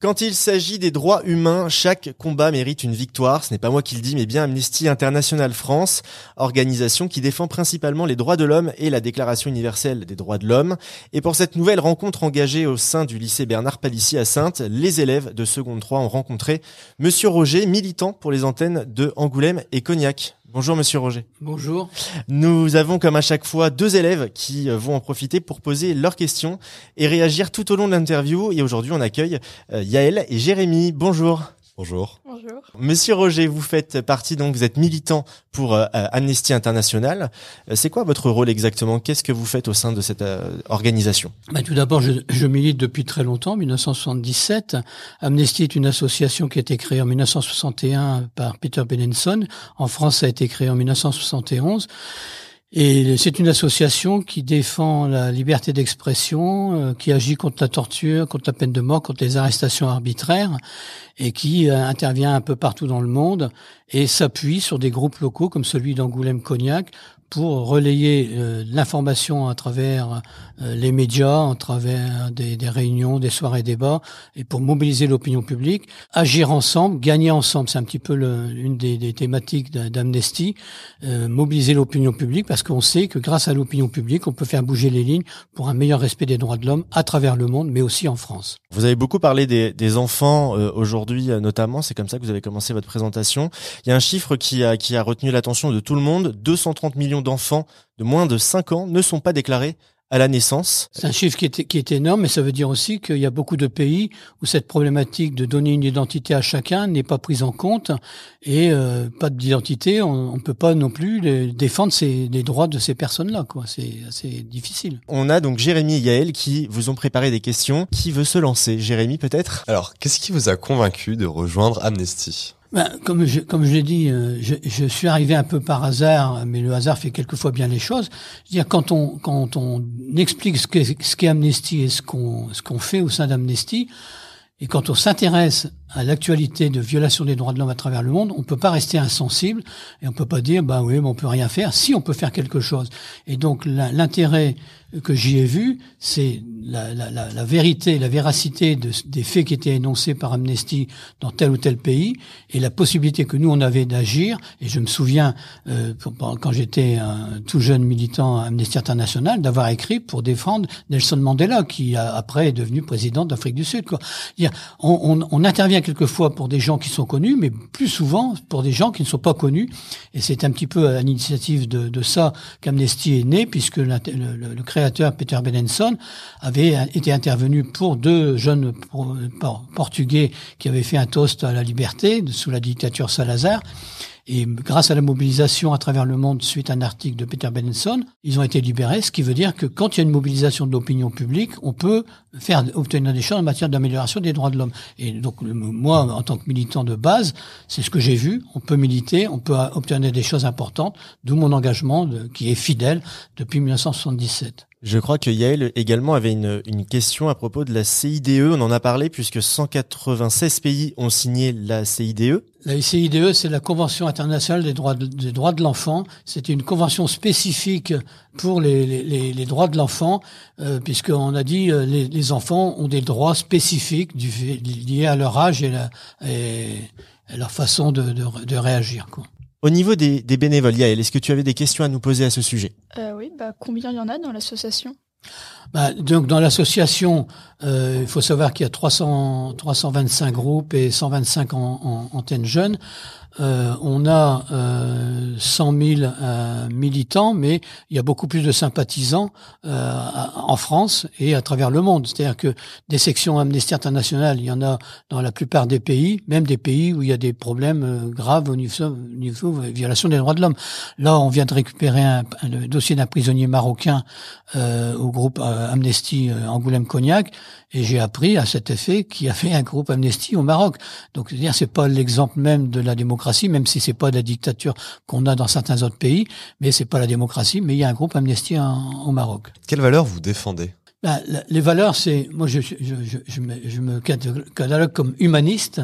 Quand il s'agit des droits humains, chaque combat mérite une victoire. Ce n'est pas moi qui le dis, mais bien Amnesty International France, organisation qui défend principalement les droits de l'homme et la Déclaration universelle des droits de l'homme. Et pour cette nouvelle rencontre engagée au sein du lycée Bernard Palissy à Sainte, les élèves de seconde 3 ont rencontré Monsieur Roger, militant pour les antennes de Angoulême et Cognac. Bonjour Monsieur Roger. Bonjour. Nous avons comme à chaque fois deux élèves qui euh, vont en profiter pour poser leurs questions et réagir tout au long de l'interview. Et aujourd'hui, on accueille euh, Yaël et Jérémy. Bonjour. Bonjour. Bonjour. Monsieur Roger, vous faites partie donc vous êtes militant pour euh, Amnesty International. Euh, c'est quoi votre rôle exactement? Qu'est-ce que vous faites au sein de cette euh, organisation? Bah, Tout d'abord, je, je, milite depuis très longtemps, 1977. Amnesty est une association qui a été créée en 1961 par Peter Benenson. En France, ça a été créé en 1971. Et c'est une association qui défend la liberté d'expression, euh, qui agit contre la torture, contre la peine de mort, contre les arrestations arbitraires, et qui euh, intervient un peu partout dans le monde et s'appuie sur des groupes locaux comme celui d'Angoulême-Cognac pour relayer euh, l'information à travers euh, les médias, à travers des, des, réunions, des soirées débats, et pour mobiliser l'opinion publique, agir ensemble, gagner ensemble. C'est un petit peu le, une des, des thématiques d'Amnesty, euh, mobiliser l'opinion publique, parce qu'on sait que grâce à l'opinion publique, on peut faire bouger les lignes pour un meilleur respect des droits de l'homme à travers le monde, mais aussi en France. Vous avez beaucoup parlé des, des enfants aujourd'hui, notamment. C'est comme ça que vous avez commencé votre présentation. Il y a un chiffre qui a, qui a retenu l'attention de tout le monde. 230 millions d'enfants de moins de 5 ans ne sont pas déclarés à la naissance. C'est un chiffre qui est, qui est énorme, mais ça veut dire aussi qu'il y a beaucoup de pays où cette problématique de donner une identité à chacun n'est pas prise en compte et euh, pas d'identité, on ne peut pas non plus les, défendre ces, les droits de ces personnes-là. quoi. C'est assez difficile. On a donc Jérémy et Yaël qui vous ont préparé des questions. Qui veut se lancer? Jérémy peut-être? Alors, qu'est-ce qui vous a convaincu de rejoindre Amnesty? Ben, comme je, comme je l'ai dit, euh, je, je, suis arrivé un peu par hasard, mais le hasard fait quelquefois bien les choses. dire quand on quand on explique ce qu'est ce qu'est Amnesty et ce qu'on ce qu'on fait au sein d'Amnesty, et quand on s'intéresse à l'actualité de violation des droits de l'homme à travers le monde, on peut pas rester insensible et on peut pas dire bah oui, mais on peut rien faire. Si on peut faire quelque chose. Et donc l'intérêt que j'y ai vu, c'est la, vérité, la véracité de, des faits qui étaient énoncés par Amnesty dans tel ou tel pays et la possibilité que nous on avait d'agir. Et je me souviens euh, quand j'étais un tout jeune militant à Amnesty International d'avoir écrit pour défendre Nelson Mandela qui après est devenu président d'Afrique du Sud. Quoi. On intervient quelquefois pour des gens qui sont connus, mais plus souvent pour des gens qui ne sont pas connus. Et c'est un petit peu à l'initiative de, ça qu'Amnesty est né, puisque le, créateur Peter Benenson avait été intervenu pour deux jeunes portugais qui avaient fait un toast à la liberté sous la dictature Salazar. Et grâce à la mobilisation à travers le monde suite à un article de Peter Benenson, ils ont été libérés, ce qui veut dire que quand il y a une mobilisation de l'opinion publique, on peut faire obtenir des choses en matière d'amélioration des droits de l'homme. Et donc moi, en tant que militant de base, c'est ce que j'ai vu. On peut militer, on peut obtenir des choses importantes, d'où mon engagement qui est fidèle depuis 1977. Je crois que Yael également avait une, une, question à propos de la CIDE. On en a parlé puisque 196 pays ont signé la CIDE. La CIDE, c'est la Convention internationale des droits de, des droits de l'enfant. C'est une convention spécifique pour les, les, les droits de l'enfant, euh, puisqu'on a dit euh, les, les, enfants ont des droits spécifiques du, liés à leur âge et, la, et, leur façon de, de, de réagir. Quoi. Au niveau des, bénévoles, Yael, est-ce que tu avais des questions à nous poser à ce sujet? Euh, Oui, bah, combien il y en a dans l'association? Bah, donc dans l'association, euh, il faut savoir qu'il y a 300, 325 groupes et 125 en, en, antennes jeunes. Euh, on a euh, 100 000 euh, militants, mais il y a beaucoup plus de sympathisants euh, en France et à travers le monde. C'est-à-dire que des sections Amnesty International, il y en a dans la plupart des pays, même des pays où il y a des problèmes euh, graves au niveau, niveau violation des droits de l'homme. Là, on vient de récupérer un, un dossier d'un prisonnier marocain au groupe Amnesty Angoulême-Cognac, et j'ai appris à cet effet qu'il y avait un groupe Amnesty au Maroc. Donc, c'est-à-dire, c'est pas l'exemple même de la démocratie même si c'est pas la dictature qu'on a dans certains autres pays, mais c'est pas la démocratie, mais il y a un groupe Amnesty au Maroc. Quelles valeurs vous défendez? Ben, Les valeurs, c'est moi je, je, je, je, me, je me catalogue comme humaniste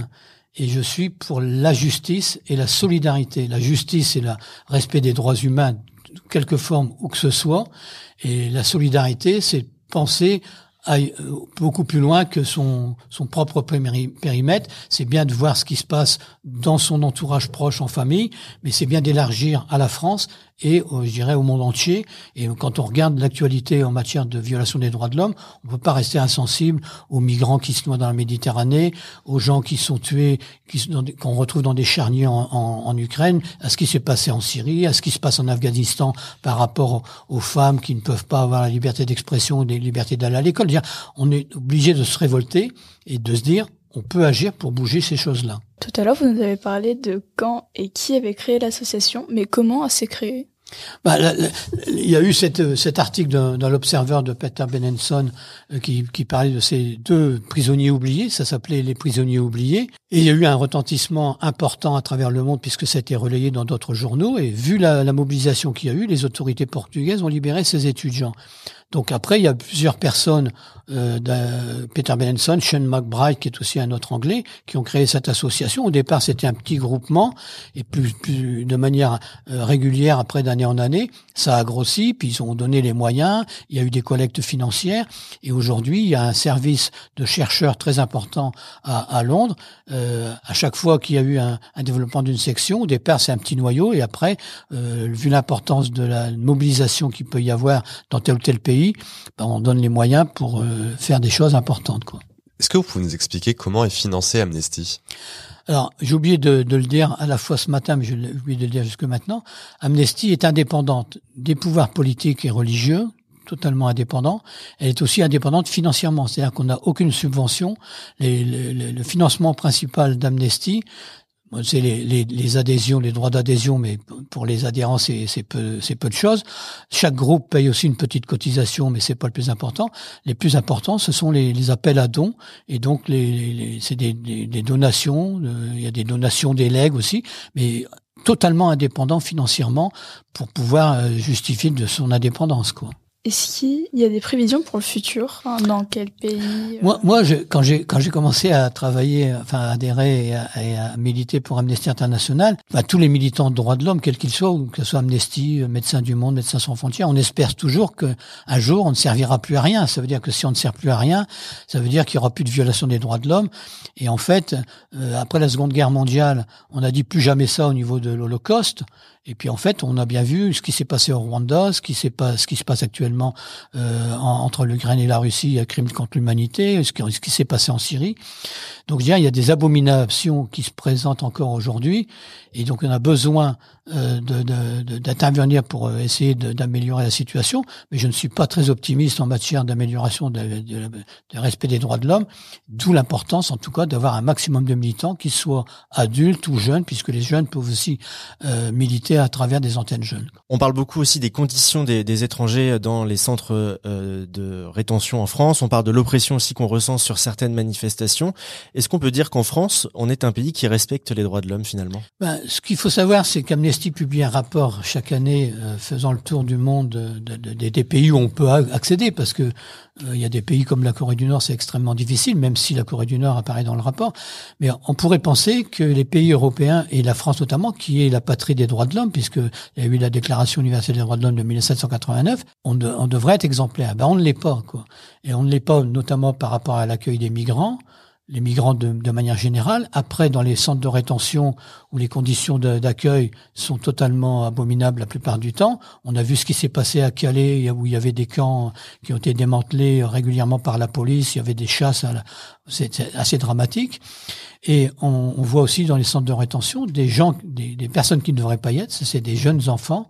et je suis pour la justice et la solidarité. La justice et le respect des droits humains, quelque forme où que ce soit, et la solidarité, c'est penser aille euh, beaucoup plus loin que son, son propre périmètre. C'est bien de voir ce qui se passe dans son entourage proche, en famille, mais c'est bien d'élargir à la France et, je dirais, au monde entier. Et quand on regarde l'actualité en matière de violation des droits de l'homme, on ne peut pas rester insensible aux migrants qui se noient dans la Méditerranée, aux gens qui sont tués, qu'on retrouve dans des charniers en, en, Ukraine, à ce qui s'est passé en Syrie, à ce qui se passe en Afghanistan par rapport aux femmes qui ne peuvent pas avoir la liberté d'expression ou la liberté d'aller à l'école. On est obligé de se révolter et de se dire, on peut agir pour bouger ces choses-là. Tout à l'heure, vous nous avez parlé de quand et qui avait créé l'association, mais comment s'est créée? Bah, il y a eu cette, cet article dans, l'Observer de Peter Benenson euh, qui, qui, parlait de ces deux prisonniers oubliés, ça s'appelait les prisonniers oubliés, et il y a eu un retentissement important à travers le monde puisque ça a été relayé dans d'autres journaux, et vu la, la mobilisation qu'il y a eu, les autorités portugaises ont libéré ces étudiants. Donc après, il y a plusieurs personnes, euh, Peter Benenson, Sean McBride, qui est aussi un autre Anglais, qui ont créé cette association. Au départ, c'était un petit groupement, et plus, plus de manière euh, régulière, après d'année en année, ça a grossi, puis ils ont donné les moyens, il y a eu des collectes financières, et aujourd'hui, il y a un service de chercheurs très important à, à Londres. Euh, à chaque fois qu'il y a eu un, un développement d'une section, au départ, c'est un petit noyau, et après, euh, vu l'importance de la mobilisation qu'il peut y avoir dans tel ou tel pays, ben, on donne les moyens pour euh, faire des choses importantes. Quoi. Est-ce que vous pouvez nous expliquer comment est financé Amnesty? Alors, j'ai oublié de, le dire à la fois ce matin, mais j'ai oublié de le dire jusque maintenant. Amnesty est indépendante des pouvoirs politiques et religieux, totalement indépendant. Elle est aussi indépendante financièrement, c'est-à-dire qu'on n'a aucune subvention. le financement principal d'Amnesty, c'est les, les, adhésions, les droits d'adhésion, mais pour les adhérents, c'est peu, peu de choses. Chaque groupe paye aussi une petite cotisation, mais c'est pas le plus important. Les plus importants, ce sont les, appels à dons, et donc les, c'est des, des, donations. Euh, il y a des donations des legs aussi, mais totalement indépendant financièrement pour pouvoir euh, justifier de son indépendance, quoi. Est-ce qu'il y a des prévisions pour le futur Dans quel pays euh Moi, moi je, quand j'ai quand j'ai commencé à travailler, enfin à adhérer et à, militer pour Amnesty International, bah, tous les militants de droits de l'homme, quels qu'ils soient, que ce soit Amnesty, euh, Médecins du Monde, Médecins sans frontières, on espère toujours que un jour on ne servira plus à rien. Ça veut dire que si on ne sert plus à rien, ça veut dire qu'il y aura plus de violation des droits de l'homme. Et en fait, euh, après la Seconde Guerre mondiale, on a dit plus jamais ça au niveau de l'Holocauste. Et puis en fait, on a bien vu ce qui s'est passé au Rwanda, ce qui, pas, ce qui se passe actuellement euh, entre l'Ukraine et la Russie, un crime contre l'humanité, ce qui, s'est passé en Syrie. Donc je il y a des abominations qui se présentent encore aujourd'hui, et donc on a besoin euh, d'intervenir pour euh, essayer d'améliorer la situation, mais je ne suis pas très optimiste en matière d'amélioration de, respect des droits de l'homme, d'où l'importance en tout cas d'avoir un maximum de militants qui soient adultes ou jeunes, puisque les jeunes peuvent aussi euh, militer à travers des antennes jeunes. On parle beaucoup aussi des conditions des étrangers dans les centres euh, de rétention en France, on parle de l'oppression aussi qu'on ressent sur certaines manifestations. Est-ce qu'on peut dire qu'en France, on est un pays qui respecte les droits de l'homme finalement? Ben, Ce qu'il faut savoir, c'est qu'Amnesty publie un rapport chaque année euh, faisant le tour du monde de, de, des pays où on peut accéder, parce que euh, il y a des pays comme la Corée du Nord, c'est extrêmement difficile, même si la Corée du Nord apparaît dans le rapport. Mais on pourrait penser que les pays européens, et la France notamment, qui est la patrie des droits de l'homme, puisqu'il y a eu la Déclaration universelle des droits de l'homme de 1789, on, on devrait être exemplaire. Ben, on ne l'est pas. Quoi. Et on ne l'est pas notamment par rapport à l'accueil des migrants les migrants de, de, manière générale. Après, dans les centres de rétention où les conditions d'accueil sont totalement abominables la plupart du temps, on a vu ce qui s'est passé à Calais où il y avait des camps qui ont été démantelés régulièrement par la police. Il y avait des chasses. C'est assez dramatique. Et on, on, voit aussi dans les centres de rétention des gens, des, des personnes qui ne devraient pas y être. C'est des jeunes enfants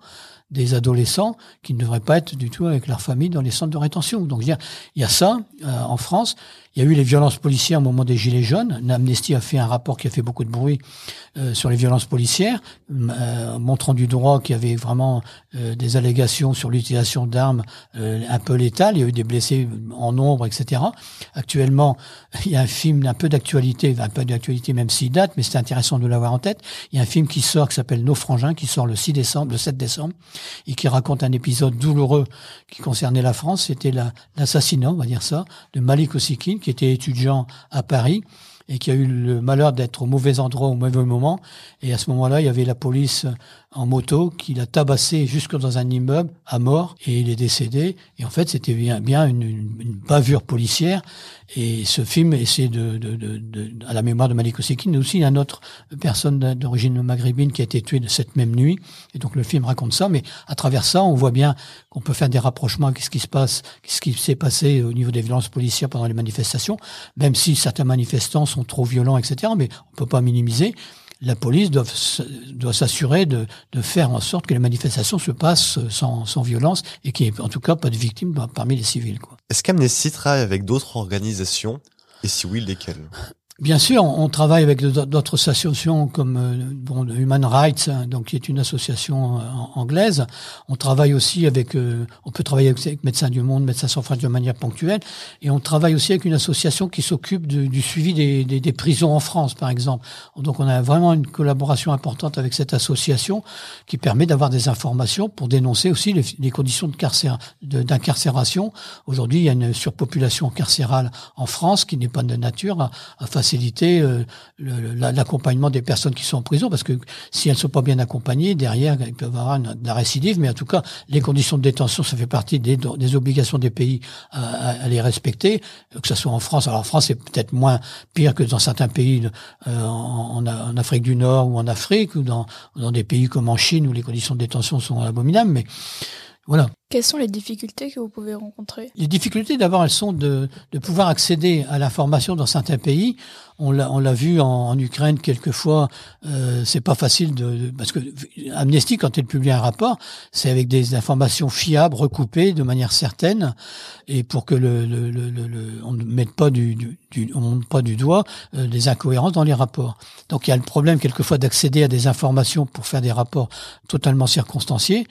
des adolescents qui ne devraient pas être du tout avec leur famille dans les centres de rétention. Donc il y a, ça euh, en France. Il y a eu les violences policières au moment des Gilets jaunes. Amnesty a fait un rapport qui a fait beaucoup de bruit euh, sur les violences policières, euh, montrant du droit qu'il y avait vraiment euh, des allégations sur l'utilisation d'armes un peu létales. Il y a eu des blessés en nombre, etc. Actuellement, il y a un film un peu d'actualité, un peu d'actualité même s'il date, mais c'est intéressant de l'avoir en tête. Il y a un film qui sort qui s'appelle Nos frangins, qui sort le 6 décembre, le 7 décembre, et qui raconte un épisode douloureux qui concernait la France. C'était l'assassinat, on va dire ça, de Malik Ossikin, qui était étudiant à Paris et qui a eu le malheur d'être au mauvais endroit au mauvais moment. Et à ce moment-là, il y avait la police en moto qu'il a tabassé jusque dans un immeuble à mort et il est décédé. Et en fait, c'était bien, une, une, bavure policière. Et ce film essaie de, de, de, de à la mémoire de Malik Osekin, mais aussi une autre personne d'origine maghrébine qui a été tuée de cette même nuit. Et donc le film raconte ça, mais à travers ça, on voit bien qu'on peut faire des rapprochements avec ce qui se passe, ce qui s'est passé au niveau des violences policières pendant les manifestations, même si certains manifestants sont trop violents, etc. Mais on peut pas minimiser la police doit, doit s'assurer de, de, faire en sorte que les manifestations se passent sans, sans violence et qu'il n'y ait en tout cas pas de victimes parmi les civils. Est-ce qu'Amnesty travaille avec d'autres organisations? Et si oui, lesquelles? Bien sûr, on travaille avec d'autres associations comme euh, Human Rights, hein, donc qui est une association euh, anglaise. On travaille aussi avec, euh, on peut travailler avec Médecins du Monde, Médecins sans frontières de manière ponctuelle, et on travaille aussi avec une association qui s'occupe du suivi des, prisons en France, par exemple. Donc, on a vraiment une collaboration importante avec cette association qui permet d'avoir des informations pour dénoncer aussi les, les conditions d'incarcération. Aujourd'hui, il y a une surpopulation carcérale en France qui n'est pas de nature à, à faciliter euh, l'accompagnement des personnes qui sont en prison, parce que si elles ne sont pas bien accompagnées, derrière, il peut y avoir une, récidive, mais en tout cas, les conditions de détention, ça fait partie des, obligations des pays à, les respecter, que ce soit en France. Alors en France, c'est peut-être moins pire que dans certains pays euh, en, en, Afrique du Nord ou en Afrique, ou dans, dans des pays comme en Chine, où les conditions de détention sont abominables, mais voilà. Quelles sont les difficultés que vous pouvez rencontrer? Les difficultés, d'abord, elles sont de, pouvoir accéder à l'information dans certains pays. On l'a, on l'a vu en, Ukraine quelquefois. Euh, c'est pas facile de, parce que Amnesty, quand elle publie un rapport, c'est avec des informations fiables, recoupées de manière certaine, et pour que le, on ne mette pas du, du, on monte pas du doigt euh, des incohérences dans les rapports. Donc il y a le problème quelquefois d'accéder à des informations pour faire des rapports totalement circonstanciés.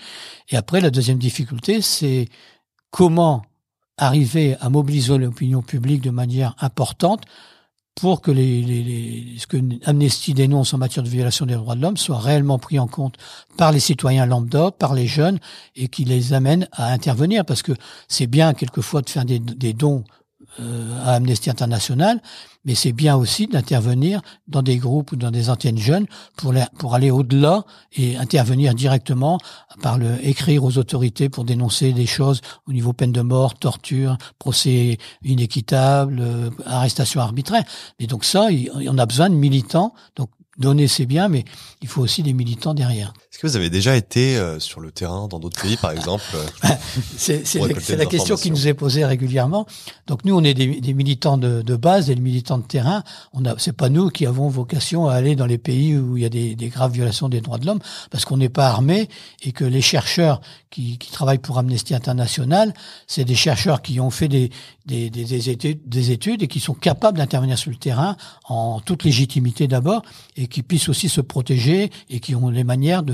Et après, la deuxième difficulté c'est comment arriver à mobiliser l'opinion publique de manière importante pour que les, ce que Amnesty dénonce en matière de violation des droits de l'homme soit réellement pris en compte par les citoyens lambda, par les jeunes, et qui les amène à intervenir. Parce que c'est bien quelquefois de faire des dons euh, à Amnesty International, mais c'est bien aussi d'intervenir dans des groupes ou dans des antennes jeunes pour, aller au-delà et intervenir directement par le écrire aux autorités pour dénoncer des choses au niveau peine de mort, torture, procès inéquitable, euh, arrestation arbitraire. Et donc ça, il, on a besoin de militants. Donc donner c'est bien, mais il faut aussi des militants derrière. Est-ce que vous avez déjà été euh, sur le terrain dans d'autres pays, par exemple euh, C'est la, question qui nous est posée régulièrement. Donc nous, on est des, des militants de, de, base, des militants de terrain. On a, c'est pas nous qui avons vocation à aller dans les pays où il y a des, des graves violations des droits de l'homme, parce qu'on n'est pas armé et que les chercheurs qui, qui travaillent pour Amnesty International, c'est des chercheurs qui ont fait des, des, des, études, des études et qui sont capables d'intervenir sur le terrain en toute légitimité d'abord et qui puissent aussi se protéger et qui ont les manières de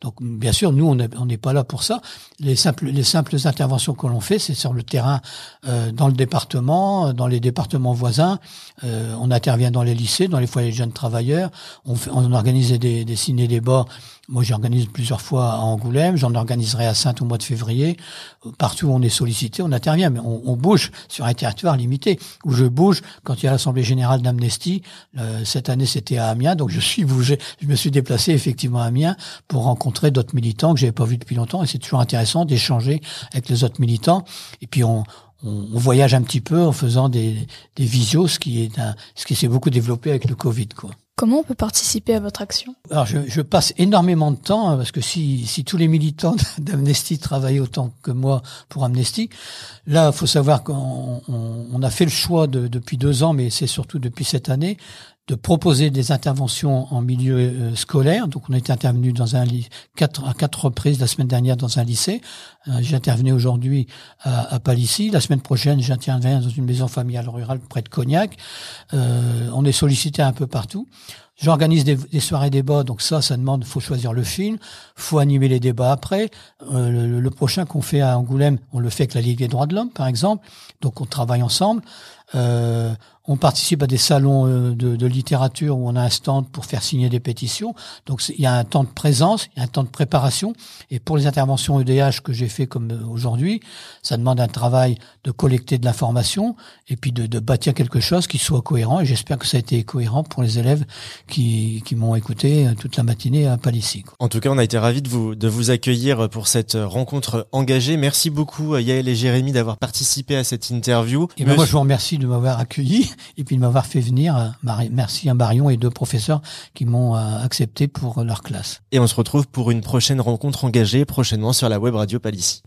Donc bien sûr, nous on n'est pas là pour ça. Les simples les simples interventions que l'on fait, c'est sur le terrain, euh, dans le département, dans les départements voisins. Euh, on intervient dans les lycées, dans les foyers de jeunes travailleurs. On, fait, on organise des, des ciné-débats moi, j'organise plusieurs fois à Angoulême, j'en organiserai à Sainte au mois de février. Partout où on est sollicité, on intervient, mais on, on bouge sur un territoire limité. Où je bouge quand il y a l'Assemblée générale d'Amnesty. Euh, cette année, c'était à Amiens, donc je suis bougé. Je me suis déplacé effectivement à Amiens pour rencontrer d'autres militants que j'avais pas vus depuis longtemps. Et c'est toujours intéressant d'échanger avec les autres militants. Et puis on, on, voyage un petit peu en faisant des, des visios, ce qui est un, ce qui s'est beaucoup développé avec le Covid, quoi. Comment on peut participer à votre action? Alors, je, je, passe énormément de temps hein, parce que si, si tous les militants d'Amnesty travaillaient autant que moi pour Amnesty, là, il faut savoir qu'on on, a fait le choix de, depuis deux ans, mais c'est surtout depuis cette année, de proposer des interventions en milieu euh, scolaire. Donc, on été intervenu dans un quatre, à quatre reprises la semaine dernière dans un lycée. Euh, j'intervenais aujourd'hui à, à Palissy. La semaine prochaine, j'interviens dans une maison familiale rurale près de Cognac. Euh, on est sollicité un peu partout. J'organise des, des, soirées débats, donc ça, ça demande, faut choisir le film, faut animer les débats après. Euh, le, prochain qu'on fait à Angoulême, on le fait avec la Ligue des droits de l'homme, par exemple. Donc on travaille ensemble. Euh, on participe à des salons euh, de, de, littérature où on a un stand pour faire signer des pétitions. Donc il y a un temps de présence, il y a un temps de préparation. Et pour les interventions EDH que j'ai fait comme euh, aujourd'hui, ça demande un travail de collecter de l'information et puis de, de, bâtir quelque chose qui soit cohérent. Et j'espère que ça a été cohérent pour les élèves qui, qui m'ont écouté toute la matinée à Palissy. En tout cas, on a été ravis de vous, de vous accueillir pour cette rencontre engagée. Merci beaucoup Yael et Jérémy d'avoir participé à cette interview. Et ben moi, je vous remercie de m'avoir accueilli et puis de m'avoir fait venir. Merci à Marion et deux professeurs qui m'ont euh, accepté pour leur classe. Et on se retrouve pour une prochaine rencontre engagée prochainement sur la web radio Palissy.